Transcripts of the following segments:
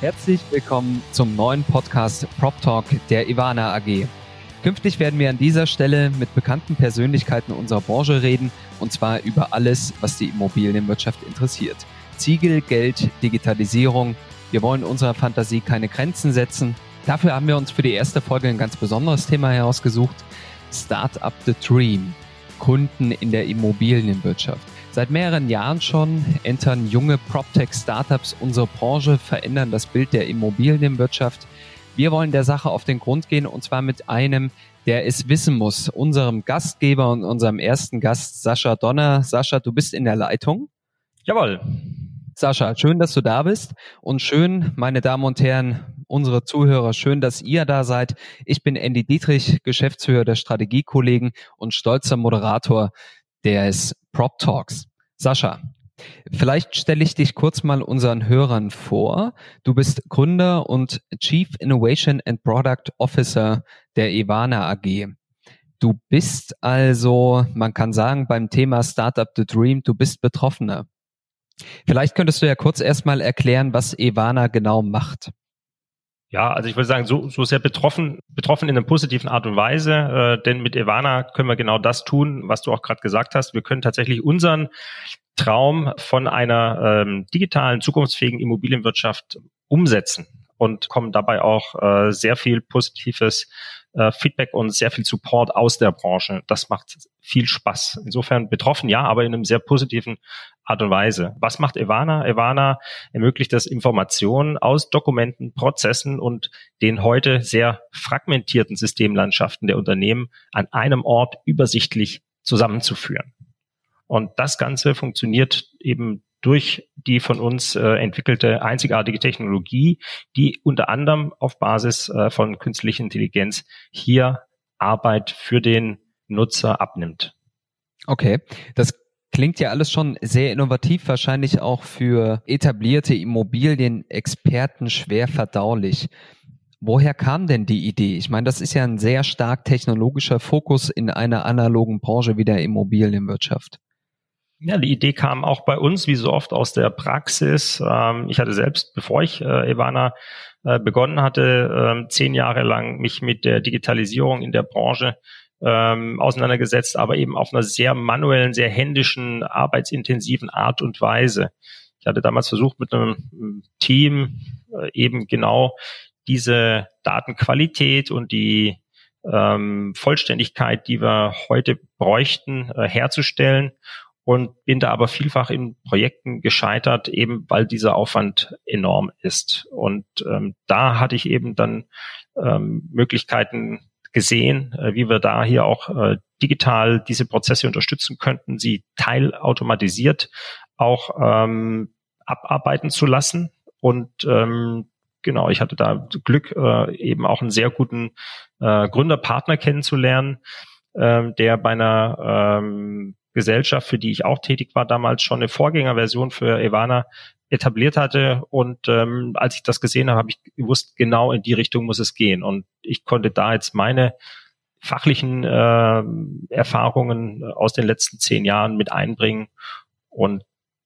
Herzlich willkommen zum neuen Podcast Prop Talk der Ivana AG. Künftig werden wir an dieser Stelle mit bekannten Persönlichkeiten unserer Branche reden und zwar über alles, was die Immobilienwirtschaft interessiert. Ziegel, Geld, Digitalisierung. Wir wollen unserer Fantasie keine Grenzen setzen. Dafür haben wir uns für die erste Folge ein ganz besonderes Thema herausgesucht. Start up the Dream. Kunden in der Immobilienwirtschaft. Seit mehreren Jahren schon entern junge PropTech-Startups unsere Branche, verändern das Bild der Immobilienwirtschaft. Wir wollen der Sache auf den Grund gehen und zwar mit einem, der es wissen muss, unserem Gastgeber und unserem ersten Gast, Sascha Donner. Sascha, du bist in der Leitung. Jawohl. Sascha, schön, dass du da bist und schön, meine Damen und Herren, unsere Zuhörer, schön, dass ihr da seid. Ich bin Andy Dietrich, Geschäftsführer der Strategiekollegen und stolzer Moderator des Prop Talks. Sascha, vielleicht stelle ich dich kurz mal unseren Hörern vor. Du bist Gründer und Chief Innovation and Product Officer der Ivana AG. Du bist also, man kann sagen, beim Thema Startup the Dream, du bist Betroffener. Vielleicht könntest du ja kurz erstmal erklären, was Ivana genau macht. Ja, also ich würde sagen, so, so sehr betroffen, betroffen in einer positiven Art und Weise, äh, denn mit Ivana können wir genau das tun, was du auch gerade gesagt hast. Wir können tatsächlich unseren Traum von einer ähm, digitalen, zukunftsfähigen Immobilienwirtschaft umsetzen und kommen dabei auch äh, sehr viel positives äh, Feedback und sehr viel Support aus der Branche. Das macht viel Spaß. Insofern betroffen, ja, aber in einem sehr positiven Art und Weise. Was macht Evana? Evana ermöglicht das Informationen aus Dokumenten, Prozessen und den heute sehr fragmentierten Systemlandschaften der Unternehmen an einem Ort übersichtlich zusammenzuführen. Und das Ganze funktioniert eben durch die von uns äh, entwickelte einzigartige Technologie, die unter anderem auf Basis äh, von künstlicher Intelligenz hier Arbeit für den Nutzer abnimmt. Okay, das klingt ja alles schon sehr innovativ, wahrscheinlich auch für etablierte Immobilienexperten schwer verdaulich. Woher kam denn die Idee? Ich meine, das ist ja ein sehr stark technologischer Fokus in einer analogen Branche wie der Immobilienwirtschaft. Ja, die Idee kam auch bei uns, wie so oft, aus der Praxis. Ähm, ich hatte selbst, bevor ich äh, Ivana äh, begonnen hatte, äh, zehn Jahre lang mich mit der Digitalisierung in der Branche ähm, auseinandergesetzt, aber eben auf einer sehr manuellen, sehr händischen, arbeitsintensiven Art und Weise. Ich hatte damals versucht, mit einem Team äh, eben genau diese Datenqualität und die ähm, Vollständigkeit, die wir heute bräuchten, äh, herzustellen und bin da aber vielfach in Projekten gescheitert, eben weil dieser Aufwand enorm ist. Und ähm, da hatte ich eben dann ähm, Möglichkeiten gesehen, äh, wie wir da hier auch äh, digital diese Prozesse unterstützen könnten, sie teilautomatisiert auch ähm, abarbeiten zu lassen. Und ähm, genau, ich hatte da Glück, äh, eben auch einen sehr guten äh, Gründerpartner kennenzulernen, äh, der bei einer ähm, Gesellschaft, für die ich auch tätig war, damals schon eine Vorgängerversion für Evana etabliert hatte. Und ähm, als ich das gesehen habe, habe ich gewusst, genau in die Richtung muss es gehen. Und ich konnte da jetzt meine fachlichen äh, Erfahrungen aus den letzten zehn Jahren mit einbringen. Und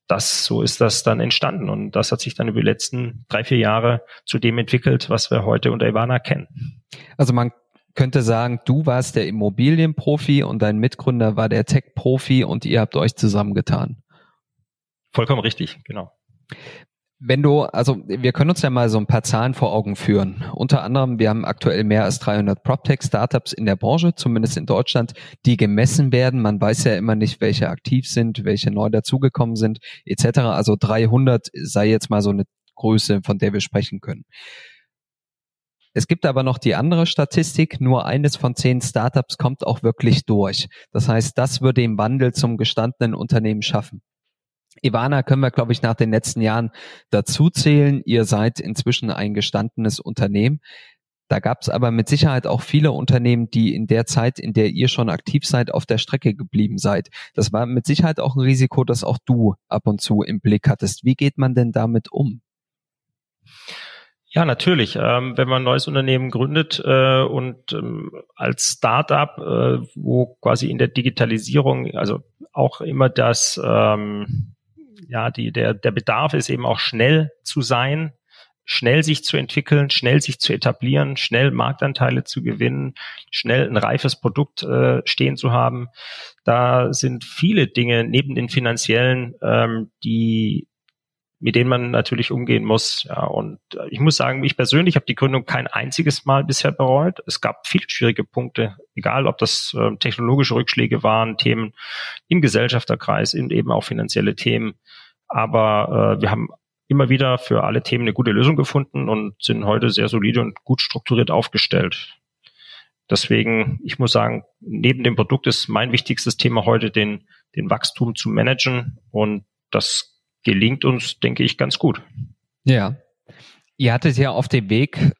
das, so ist das dann entstanden. Und das hat sich dann über die letzten drei, vier Jahre zu dem entwickelt, was wir heute unter Ivana kennen. Also man könnte sagen, du warst der Immobilienprofi und dein Mitgründer war der Tech-Profi und ihr habt euch zusammengetan. Vollkommen richtig, genau. Wenn du, also wir können uns ja mal so ein paar Zahlen vor Augen führen. Unter anderem, wir haben aktuell mehr als 300 PropTech-Startups in der Branche, zumindest in Deutschland, die gemessen werden. Man weiß ja immer nicht, welche aktiv sind, welche neu dazugekommen sind, etc. Also 300 sei jetzt mal so eine Größe, von der wir sprechen können. Es gibt aber noch die andere Statistik, nur eines von zehn Startups kommt auch wirklich durch. Das heißt, das würde den Wandel zum gestandenen Unternehmen schaffen. Ivana können wir, glaube ich, nach den letzten Jahren dazu zählen. Ihr seid inzwischen ein gestandenes Unternehmen. Da gab es aber mit Sicherheit auch viele Unternehmen, die in der Zeit, in der ihr schon aktiv seid, auf der Strecke geblieben seid. Das war mit Sicherheit auch ein Risiko, das auch du ab und zu im Blick hattest. Wie geht man denn damit um? Ja, natürlich. Ähm, wenn man ein neues Unternehmen gründet äh, und ähm, als Startup, äh, wo quasi in der Digitalisierung, also auch immer das, ähm, ja, die, der, der Bedarf ist eben auch schnell zu sein, schnell sich zu entwickeln, schnell sich zu etablieren, schnell Marktanteile zu gewinnen, schnell ein reifes Produkt äh, stehen zu haben. Da sind viele Dinge neben den finanziellen, ähm, die mit denen man natürlich umgehen muss. Ja, und äh, ich muss sagen, ich persönlich habe die Gründung kein einziges Mal bisher bereut. Es gab viele schwierige Punkte, egal ob das äh, technologische Rückschläge waren, Themen im Gesellschafterkreis und eben auch finanzielle Themen. Aber äh, wir haben immer wieder für alle Themen eine gute Lösung gefunden und sind heute sehr solide und gut strukturiert aufgestellt. Deswegen, ich muss sagen, neben dem Produkt ist mein wichtigstes Thema heute den, den Wachstum zu managen und das gelingt uns, denke ich, ganz gut. Ja. Ihr hattet ja auf dem Weg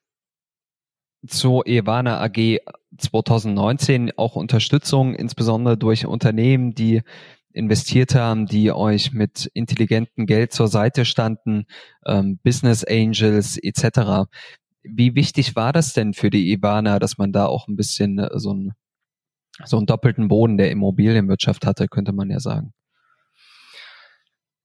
zur Evana AG 2019 auch Unterstützung, insbesondere durch Unternehmen, die investiert haben, die euch mit intelligentem Geld zur Seite standen, ähm, Business Angels etc. Wie wichtig war das denn für die Ivana, dass man da auch ein bisschen äh, so, ein, so einen doppelten Boden der Immobilienwirtschaft hatte, könnte man ja sagen?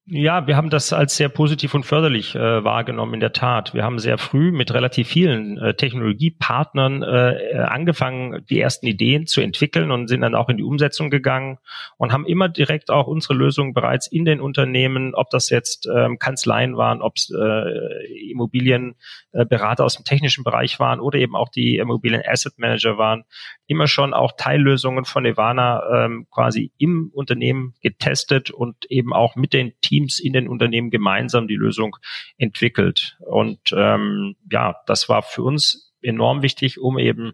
Ja, wir haben das als sehr positiv und förderlich äh, wahrgenommen, in der Tat. Wir haben sehr früh mit relativ vielen äh, Technologiepartnern äh, angefangen, die ersten Ideen zu entwickeln und sind dann auch in die Umsetzung gegangen und haben immer direkt auch unsere Lösungen bereits in den Unternehmen, ob das jetzt ähm, Kanzleien waren, ob es äh, Immobilienberater aus dem technischen Bereich waren oder eben auch die Immobilien Asset Manager waren, immer schon auch Teillösungen von Ivana ähm, quasi im Unternehmen getestet und eben auch mit den Teams in den Unternehmen gemeinsam die Lösung entwickelt. Und ähm, ja, das war für uns enorm wichtig, um eben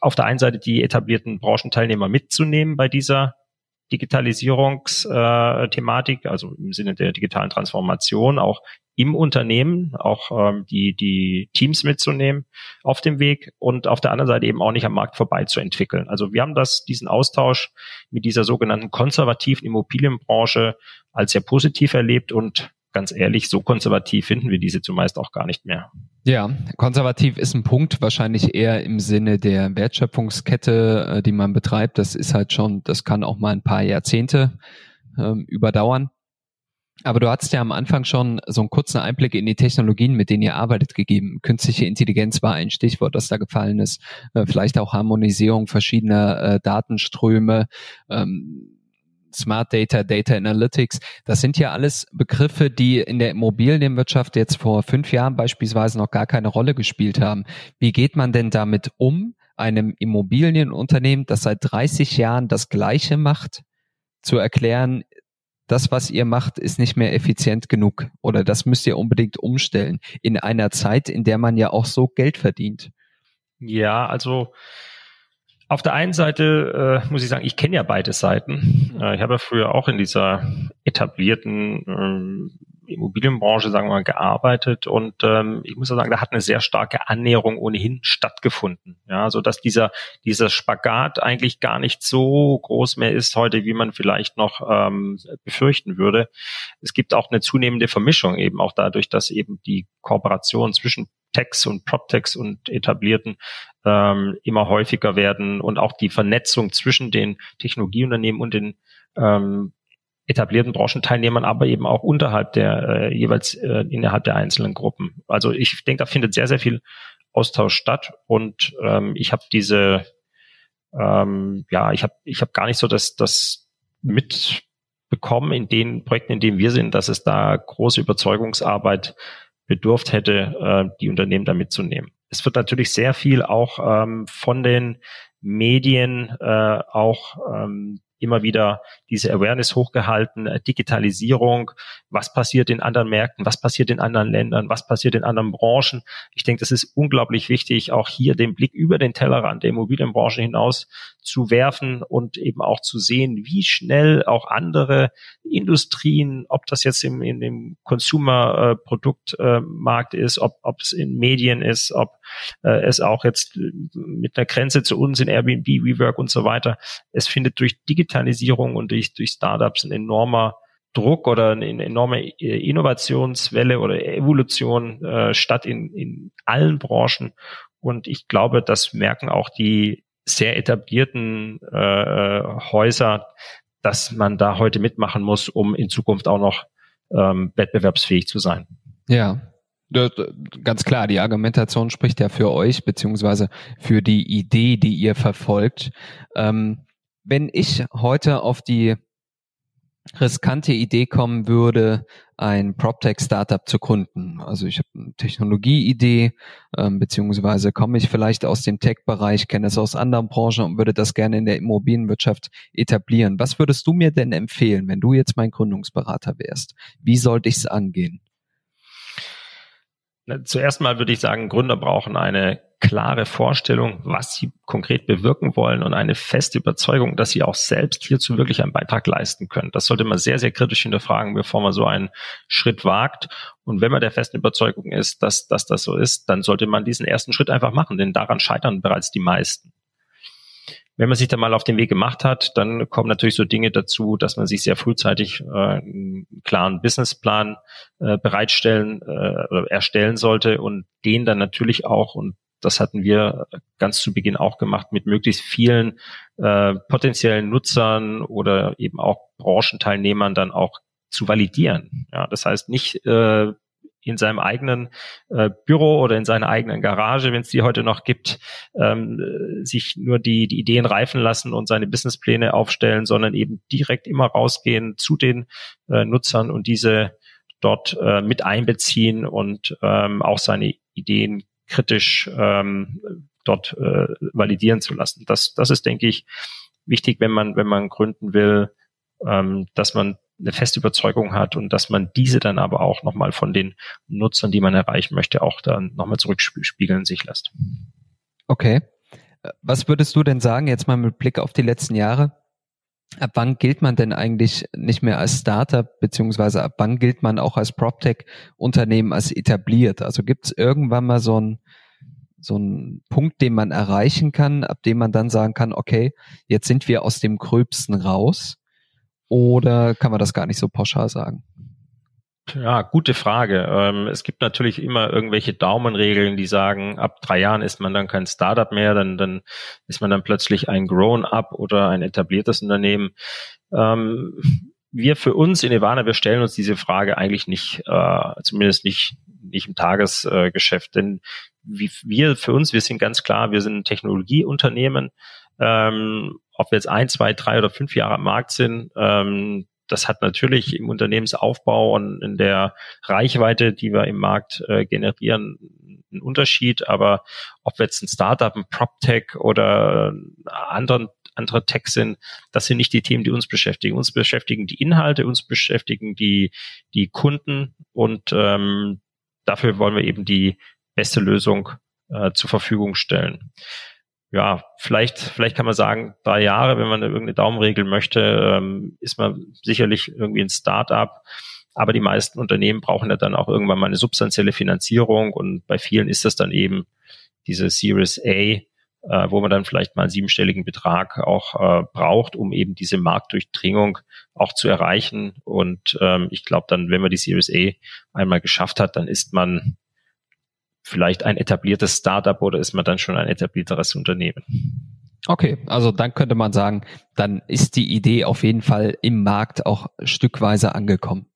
auf der einen Seite die etablierten Branchenteilnehmer mitzunehmen bei dieser Digitalisierungsthematik, äh, also im Sinne der digitalen Transformation, auch im Unternehmen auch ähm, die, die Teams mitzunehmen auf dem Weg und auf der anderen Seite eben auch nicht am Markt vorbei zu entwickeln. Also wir haben das, diesen Austausch mit dieser sogenannten konservativen Immobilienbranche als sehr positiv erlebt und ganz ehrlich, so konservativ finden wir diese zumeist auch gar nicht mehr. Ja, konservativ ist ein Punkt, wahrscheinlich eher im Sinne der Wertschöpfungskette, äh, die man betreibt. Das ist halt schon, das kann auch mal ein paar Jahrzehnte ähm, überdauern. Aber du hattest ja am Anfang schon so einen kurzen Einblick in die Technologien, mit denen ihr arbeitet, gegeben. Künstliche Intelligenz war ein Stichwort, das da gefallen ist. Äh, vielleicht auch Harmonisierung verschiedener äh, Datenströme. Ähm, Smart Data, Data Analytics, das sind ja alles Begriffe, die in der Immobilienwirtschaft jetzt vor fünf Jahren beispielsweise noch gar keine Rolle gespielt haben. Wie geht man denn damit um, einem Immobilienunternehmen, das seit 30 Jahren das Gleiche macht, zu erklären, das, was ihr macht, ist nicht mehr effizient genug oder das müsst ihr unbedingt umstellen in einer Zeit, in der man ja auch so Geld verdient. Ja, also auf der einen Seite äh, muss ich sagen, ich kenne ja beide Seiten. Äh, ich habe ja früher auch in dieser etablierten ähm, Immobilienbranche, sagen wir mal, gearbeitet und ähm, ich muss sagen, da hat eine sehr starke Annäherung ohnehin stattgefunden. Ja, so dass dieser dieser Spagat eigentlich gar nicht so groß mehr ist heute, wie man vielleicht noch ähm, befürchten würde. Es gibt auch eine zunehmende Vermischung eben auch dadurch, dass eben die Kooperation zwischen Techs und PropTechs und etablierten ähm, immer häufiger werden und auch die Vernetzung zwischen den Technologieunternehmen und den ähm, etablierten Branchenteilnehmern, aber eben auch unterhalb der äh, jeweils äh, innerhalb der einzelnen Gruppen. Also ich denke, da findet sehr, sehr viel Austausch statt und ähm, ich habe diese, ähm, ja, ich habe ich habe gar nicht so das, das mitbekommen in den Projekten, in denen wir sind, dass es da große Überzeugungsarbeit bedurft hätte, äh, die Unternehmen da mitzunehmen. Es wird natürlich sehr viel auch ähm, von den Medien äh, auch ähm, immer wieder diese Awareness hochgehalten, äh, Digitalisierung, was passiert in anderen Märkten, was passiert in anderen Ländern, was passiert in anderen Branchen. Ich denke, das ist unglaublich wichtig, auch hier den Blick über den Tellerrand der Immobilienbranche hinaus zu werfen und eben auch zu sehen, wie schnell auch andere Industrien, ob das jetzt im, in dem Consumer-Produktmarkt ist, ob, ob es in Medien ist, ob äh, es auch jetzt mit einer Grenze zu uns in Airbnb, WeWork und so weiter. Es findet durch Digitalisierung und durch, durch Startups ein enormer Druck oder eine enorme äh, Innovationswelle oder Evolution äh, statt in, in allen Branchen. Und ich glaube, das merken auch die sehr etablierten äh, Häuser, dass man da heute mitmachen muss, um in Zukunft auch noch ähm, wettbewerbsfähig zu sein. Ja, ganz klar, die Argumentation spricht ja für euch, beziehungsweise für die Idee, die ihr verfolgt. Ähm, wenn ich heute auf die riskante Idee kommen würde, ein PropTech-Startup zu gründen. Also ich habe eine Technologieidee, ähm, beziehungsweise komme ich vielleicht aus dem Tech-Bereich, kenne es aus anderen Branchen und würde das gerne in der Immobilienwirtschaft etablieren. Was würdest du mir denn empfehlen, wenn du jetzt mein Gründungsberater wärst? Wie sollte ich es angehen? Zuerst mal würde ich sagen, Gründer brauchen eine klare Vorstellung, was sie konkret bewirken wollen und eine feste Überzeugung, dass sie auch selbst hierzu wirklich einen Beitrag leisten können. Das sollte man sehr, sehr kritisch hinterfragen, bevor man so einen Schritt wagt. Und wenn man der festen Überzeugung ist, dass, dass das so ist, dann sollte man diesen ersten Schritt einfach machen, denn daran scheitern bereits die meisten. Wenn man sich da mal auf den Weg gemacht hat, dann kommen natürlich so Dinge dazu, dass man sich sehr frühzeitig äh, einen klaren Businessplan äh, bereitstellen äh, oder erstellen sollte und den dann natürlich auch, und das hatten wir ganz zu Beginn auch gemacht, mit möglichst vielen äh, potenziellen Nutzern oder eben auch Branchenteilnehmern dann auch zu validieren. Ja, das heißt nicht äh, in seinem eigenen äh, Büro oder in seiner eigenen Garage, wenn es die heute noch gibt, ähm, sich nur die, die Ideen reifen lassen und seine Businesspläne aufstellen, sondern eben direkt immer rausgehen zu den äh, Nutzern und diese dort äh, mit einbeziehen und ähm, auch seine Ideen kritisch ähm, dort äh, validieren zu lassen. Das, das ist, denke ich, wichtig, wenn man, wenn man gründen will, ähm, dass man eine feste Überzeugung hat und dass man diese dann aber auch nochmal von den Nutzern, die man erreichen möchte, auch dann nochmal zurückspiegeln sich lässt. Okay. Was würdest du denn sagen, jetzt mal mit Blick auf die letzten Jahre? Ab wann gilt man denn eigentlich nicht mehr als Startup, beziehungsweise ab wann gilt man auch als PropTech-Unternehmen als etabliert? Also gibt es irgendwann mal so ein so ein Punkt, den man erreichen kann, ab dem man dann sagen kann, okay, jetzt sind wir aus dem Gröbsten raus oder kann man das gar nicht so pauschal sagen? Ja, gute Frage. Ähm, es gibt natürlich immer irgendwelche Daumenregeln, die sagen, ab drei Jahren ist man dann kein Startup mehr, dann, dann ist man dann plötzlich ein Grown-up oder ein etabliertes Unternehmen. Ähm, wir für uns in Ivana, wir stellen uns diese Frage eigentlich nicht, äh, zumindest nicht, nicht im Tagesgeschäft, denn wir für uns, wir sind ganz klar, wir sind ein Technologieunternehmen. Ähm, ob wir jetzt ein, zwei, drei oder fünf Jahre am Markt sind, das hat natürlich im Unternehmensaufbau und in der Reichweite, die wir im Markt äh, generieren, einen Unterschied. Aber ob wir jetzt ein Startup, ein PropTech oder anderen andere Tech sind, das sind nicht die Themen, die uns beschäftigen. Uns beschäftigen die Inhalte, uns beschäftigen die, die Kunden und ähm, dafür wollen wir eben die beste Lösung äh, zur Verfügung stellen ja, vielleicht, vielleicht kann man sagen, drei Jahre, wenn man irgendeine Daumenregel möchte, ähm, ist man sicherlich irgendwie ein Start-up. Aber die meisten Unternehmen brauchen ja dann auch irgendwann mal eine substanzielle Finanzierung und bei vielen ist das dann eben diese Series A, äh, wo man dann vielleicht mal einen siebenstelligen Betrag auch äh, braucht, um eben diese Marktdurchdringung auch zu erreichen. Und ähm, ich glaube dann, wenn man die Series A einmal geschafft hat, dann ist man vielleicht ein etabliertes Startup oder ist man dann schon ein etablierteres Unternehmen? Okay, also dann könnte man sagen, dann ist die Idee auf jeden Fall im Markt auch stückweise angekommen.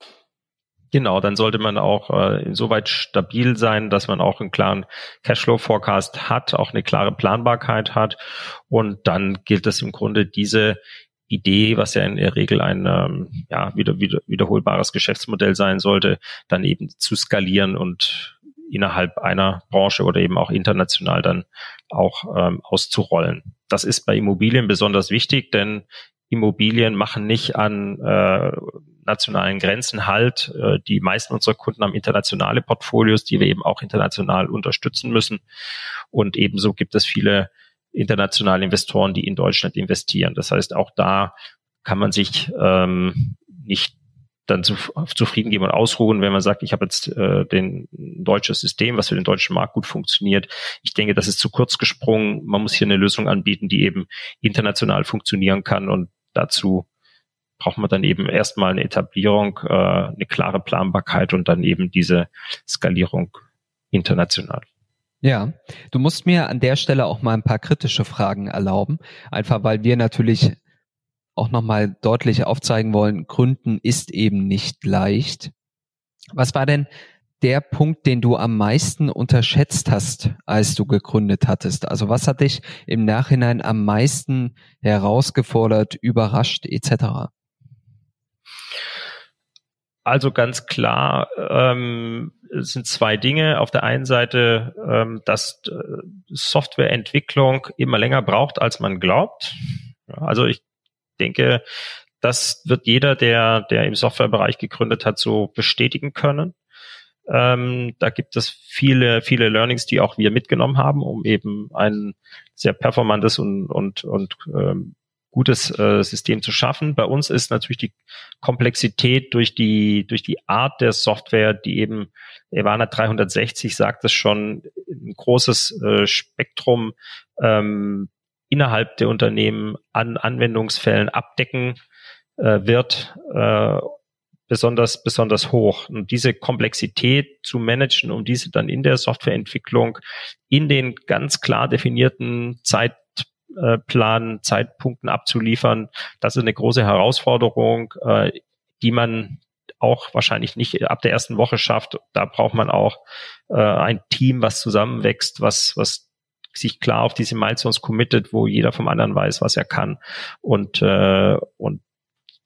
Genau, dann sollte man auch äh, insoweit stabil sein, dass man auch einen klaren Cashflow-Forecast hat, auch eine klare Planbarkeit hat. Und dann gilt es im Grunde, diese Idee, was ja in der Regel ein ähm, ja, wieder, wieder, wiederholbares Geschäftsmodell sein sollte, dann eben zu skalieren und innerhalb einer Branche oder eben auch international dann auch ähm, auszurollen. Das ist bei Immobilien besonders wichtig, denn Immobilien machen nicht an äh, nationalen Grenzen halt. Äh, die meisten unserer Kunden haben internationale Portfolios, die wir eben auch international unterstützen müssen. Und ebenso gibt es viele internationale Investoren, die in Deutschland investieren. Das heißt, auch da kann man sich ähm, nicht dann zu, zufrieden geben und ausruhen, wenn man sagt, ich habe jetzt äh, den deutsches System, was für den deutschen Markt gut funktioniert. Ich denke, das ist zu kurz gesprungen. Man muss hier eine Lösung anbieten, die eben international funktionieren kann und dazu braucht man dann eben erstmal eine Etablierung, äh, eine klare Planbarkeit und dann eben diese Skalierung international. Ja, du musst mir an der Stelle auch mal ein paar kritische Fragen erlauben, einfach weil wir natürlich auch nochmal deutlich aufzeigen wollen, Gründen ist eben nicht leicht. Was war denn der Punkt, den du am meisten unterschätzt hast, als du gegründet hattest? Also was hat dich im Nachhinein am meisten herausgefordert, überrascht etc.? Also ganz klar ähm, sind zwei Dinge. Auf der einen Seite, ähm, dass äh, Softwareentwicklung immer länger braucht, als man glaubt. Also ich denke, das wird jeder, der, der im Softwarebereich gegründet hat, so bestätigen können. Ähm, da gibt es viele, viele Learnings, die auch wir mitgenommen haben, um eben ein sehr performantes und, und, und ähm, gutes äh, System zu schaffen. Bei uns ist natürlich die Komplexität durch die, durch die Art der Software, die eben Evana 360 sagt es schon, ein großes äh, Spektrum ähm, innerhalb der Unternehmen an Anwendungsfällen abdecken äh, wird, äh, besonders, besonders hoch. Und diese Komplexität zu managen, um diese dann in der Softwareentwicklung in den ganz klar definierten Zeitplan, Zeitpunkten abzuliefern, das ist eine große Herausforderung, äh, die man auch wahrscheinlich nicht ab der ersten Woche schafft. Da braucht man auch äh, ein Team, was zusammenwächst, was, was sich klar auf diese Milestones committet, wo jeder vom anderen weiß, was er kann und, äh, und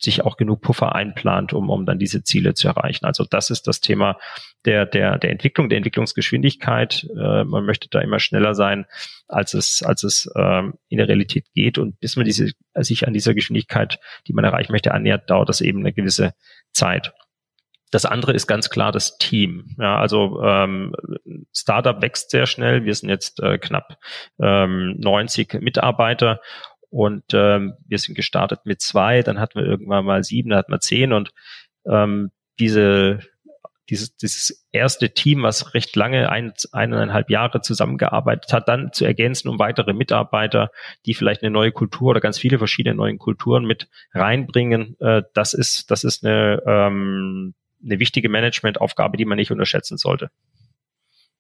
sich auch genug Puffer einplant, um, um dann diese Ziele zu erreichen. Also das ist das Thema der, der, der Entwicklung, der Entwicklungsgeschwindigkeit. Äh, man möchte da immer schneller sein, als es, als es ähm, in der Realität geht. Und bis man diese, sich an dieser Geschwindigkeit, die man erreichen möchte, annähert, dauert das eben eine gewisse Zeit. Das andere ist ganz klar das Team. Ja, also ähm, Startup wächst sehr schnell. Wir sind jetzt äh, knapp ähm, 90 Mitarbeiter und ähm, wir sind gestartet mit zwei, dann hatten wir irgendwann mal sieben, dann hatten wir zehn und ähm, diese dieses, dieses erste Team, was recht lange, ein, eineinhalb Jahre zusammengearbeitet hat, dann zu ergänzen um weitere Mitarbeiter, die vielleicht eine neue Kultur oder ganz viele verschiedene neue Kulturen mit reinbringen, äh, das ist, das ist eine, ähm, eine wichtige Managementaufgabe, die man nicht unterschätzen sollte.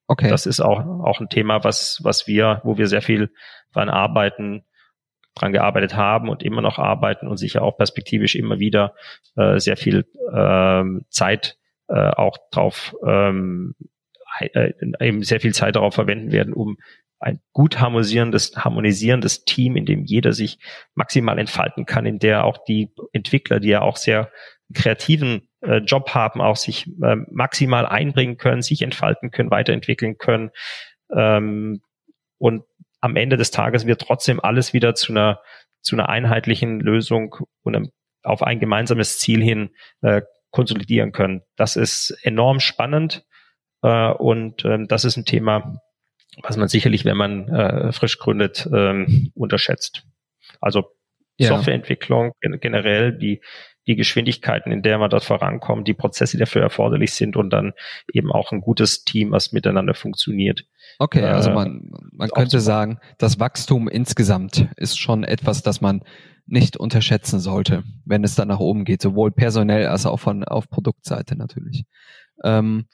Okay. Das ist auch, auch ein Thema, was, was wir, wo wir sehr viel dran arbeiten, dran gearbeitet haben und immer noch arbeiten und sicher auch perspektivisch immer wieder äh, sehr viel ähm, Zeit äh, auch drauf ähm, äh, eben sehr viel Zeit darauf verwenden werden, um ein gut harmonisierendes, harmonisierendes Team, in dem jeder sich maximal entfalten kann, in der auch die Entwickler, die ja auch sehr kreativen äh, Job haben, auch sich äh, maximal einbringen können, sich entfalten können, weiterentwickeln können. Ähm, und am Ende des Tages wird trotzdem alles wieder zu einer, zu einer einheitlichen Lösung und einem, auf ein gemeinsames Ziel hin äh, konsolidieren können. Das ist enorm spannend äh, und ähm, das ist ein Thema, was man sicherlich, wenn man äh, frisch gründet, ähm, unterschätzt. Also ja. Softwareentwicklung generell, die die Geschwindigkeiten, in der man dort vorankommt, die Prozesse, die dafür erforderlich sind und dann eben auch ein gutes Team, was miteinander funktioniert. Okay, also äh, man, man könnte sagen, das Wachstum insgesamt ist schon etwas, das man nicht unterschätzen sollte, wenn es dann nach oben geht, sowohl personell als auch von auf Produktseite natürlich. Ähm,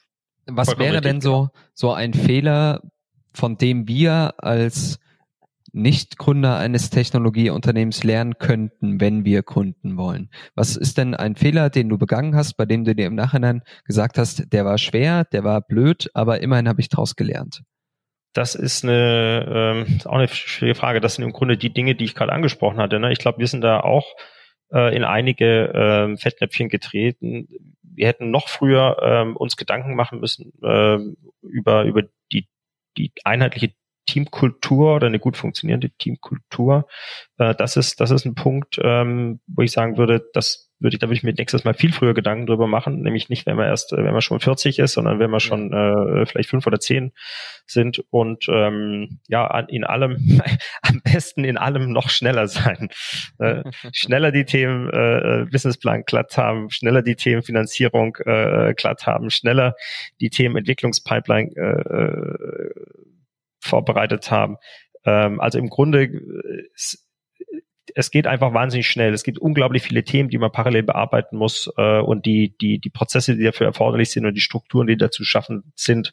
was Vollkommen wäre denn so so ein Fehler, von dem wir als nicht-Gründer eines Technologieunternehmens lernen könnten, wenn wir gründen wollen? Was ist denn ein Fehler, den du begangen hast, bei dem du dir im Nachhinein gesagt hast, der war schwer, der war blöd, aber immerhin habe ich daraus gelernt? Das ist eine ähm, auch eine schwierige Frage. Das sind im Grunde die Dinge, die ich gerade angesprochen hatte. Ne? Ich glaube, wir sind da auch äh, in einige äh, Fettnäpfchen getreten. Wir hätten noch früher ähm, uns Gedanken machen müssen äh, über über die die einheitliche Teamkultur oder eine gut funktionierende Teamkultur. Äh, das ist, das ist ein Punkt, ähm, wo ich sagen würde, das würde ich, da würde ich mir nächstes Mal viel früher Gedanken drüber machen, nämlich nicht, wenn man erst, wenn man schon 40 ist, sondern wenn man schon äh, vielleicht fünf oder zehn sind und ähm, ja, in allem, am besten in allem noch schneller sein. Äh, schneller die Themen äh, Businessplan glatt haben, schneller die Themen Finanzierung äh, glatt haben, schneller die Themen Entwicklungspipeline äh, äh vorbereitet haben. Ähm, also im Grunde ist, es geht einfach wahnsinnig schnell. Es gibt unglaublich viele Themen, die man parallel bearbeiten muss äh, und die, die, die Prozesse, die dafür erforderlich sind und die Strukturen, die dazu schaffen sind,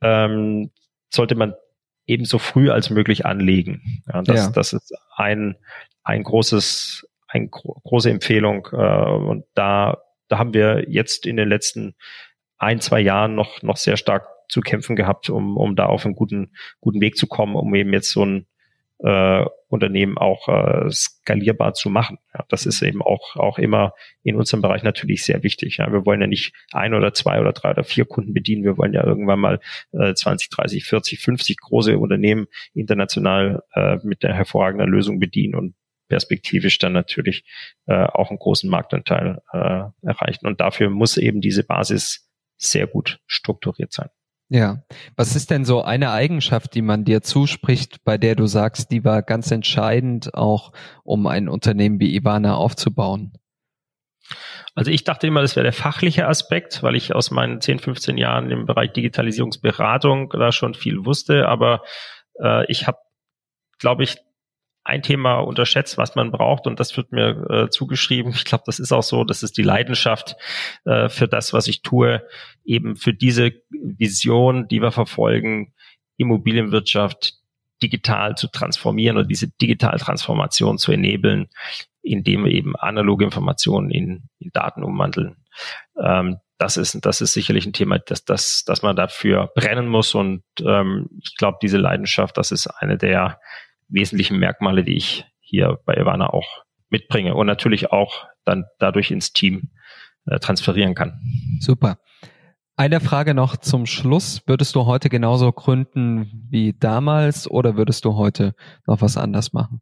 ähm, sollte man ebenso früh als möglich anlegen. Ja, das, ja. das ist ein, ein großes, eine gro große Empfehlung. Äh, und da, da haben wir jetzt in den letzten ein, zwei Jahren noch, noch sehr stark zu kämpfen gehabt, um, um da auf einen guten, guten Weg zu kommen, um eben jetzt so ein äh, Unternehmen auch äh, skalierbar zu machen. Ja, das ist eben auch, auch immer in unserem Bereich natürlich sehr wichtig. Ja, wir wollen ja nicht ein oder zwei oder drei oder vier Kunden bedienen. Wir wollen ja irgendwann mal äh, 20, 30, 40, 50 große Unternehmen international äh, mit der hervorragenden Lösung bedienen und perspektivisch dann natürlich äh, auch einen großen Marktanteil äh, erreichen. Und dafür muss eben diese Basis sehr gut strukturiert sein. Ja, was ist denn so eine Eigenschaft, die man dir zuspricht, bei der du sagst, die war ganz entscheidend auch, um ein Unternehmen wie Ivana aufzubauen? Also ich dachte immer, das wäre der fachliche Aspekt, weil ich aus meinen 10, 15 Jahren im Bereich Digitalisierungsberatung da schon viel wusste, aber äh, ich habe, glaube ich, ein Thema unterschätzt, was man braucht und das wird mir äh, zugeschrieben. Ich glaube, das ist auch so, das ist die Leidenschaft äh, für das, was ich tue, eben für diese Vision, die wir verfolgen, Immobilienwirtschaft digital zu transformieren und diese Digitaltransformation zu enablen, indem wir eben analoge Informationen in, in Daten umwandeln. Ähm, das ist, das ist sicherlich ein Thema, dass, dass, dass man dafür brennen muss. Und ähm, ich glaube, diese Leidenschaft, das ist eine der wesentlichen Merkmale, die ich hier bei Ivana auch mitbringe und natürlich auch dann dadurch ins Team äh, transferieren kann. Super. Eine Frage noch zum Schluss. Würdest du heute genauso gründen wie damals oder würdest du heute noch was anders machen?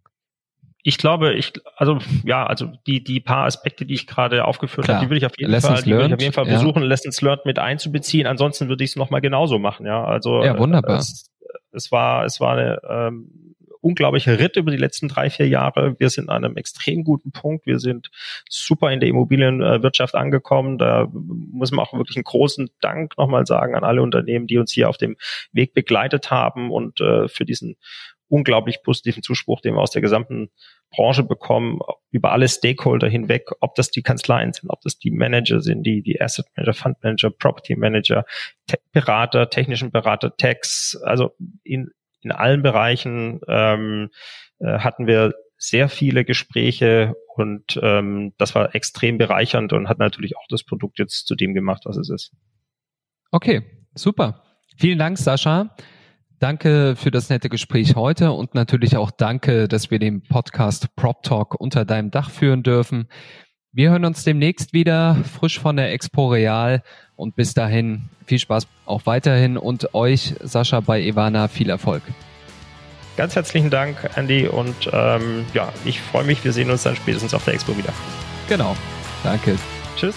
Ich glaube, ich, also ja, also die die paar Aspekte, die ich gerade aufgeführt habe, die würde ich auf jeden Lessons Fall, die würde ich auf jeden Fall ja. versuchen, Lessons learned mit einzubeziehen. Ansonsten würde ich es nochmal genauso machen. Ja, also ja, wunderbar. Es, es war es war eine ähm, unglaublicher Ritt über die letzten drei, vier Jahre. Wir sind an einem extrem guten Punkt. Wir sind super in der Immobilienwirtschaft angekommen. Da muss man auch wirklich einen großen Dank nochmal sagen an alle Unternehmen, die uns hier auf dem Weg begleitet haben und äh, für diesen unglaublich positiven Zuspruch, den wir aus der gesamten Branche bekommen, über alle Stakeholder hinweg, ob das die Kanzleien sind, ob das die Manager sind, die, die Asset Manager, Fund Manager, Property Manager, Te Berater, technischen Berater, Tax, also in in allen Bereichen ähm, äh, hatten wir sehr viele Gespräche und ähm, das war extrem bereichernd und hat natürlich auch das Produkt jetzt zu dem gemacht, was es ist. Okay, super. Vielen Dank, Sascha. Danke für das nette Gespräch heute und natürlich auch danke, dass wir den Podcast Prop Talk unter deinem Dach führen dürfen. Wir hören uns demnächst wieder, frisch von der Expo Real. Und bis dahin viel Spaß auch weiterhin und euch, Sascha, bei Ivana viel Erfolg. Ganz herzlichen Dank, Andy. Und ähm, ja, ich freue mich. Wir sehen uns dann spätestens auf der Expo wieder. Genau. Danke. Tschüss.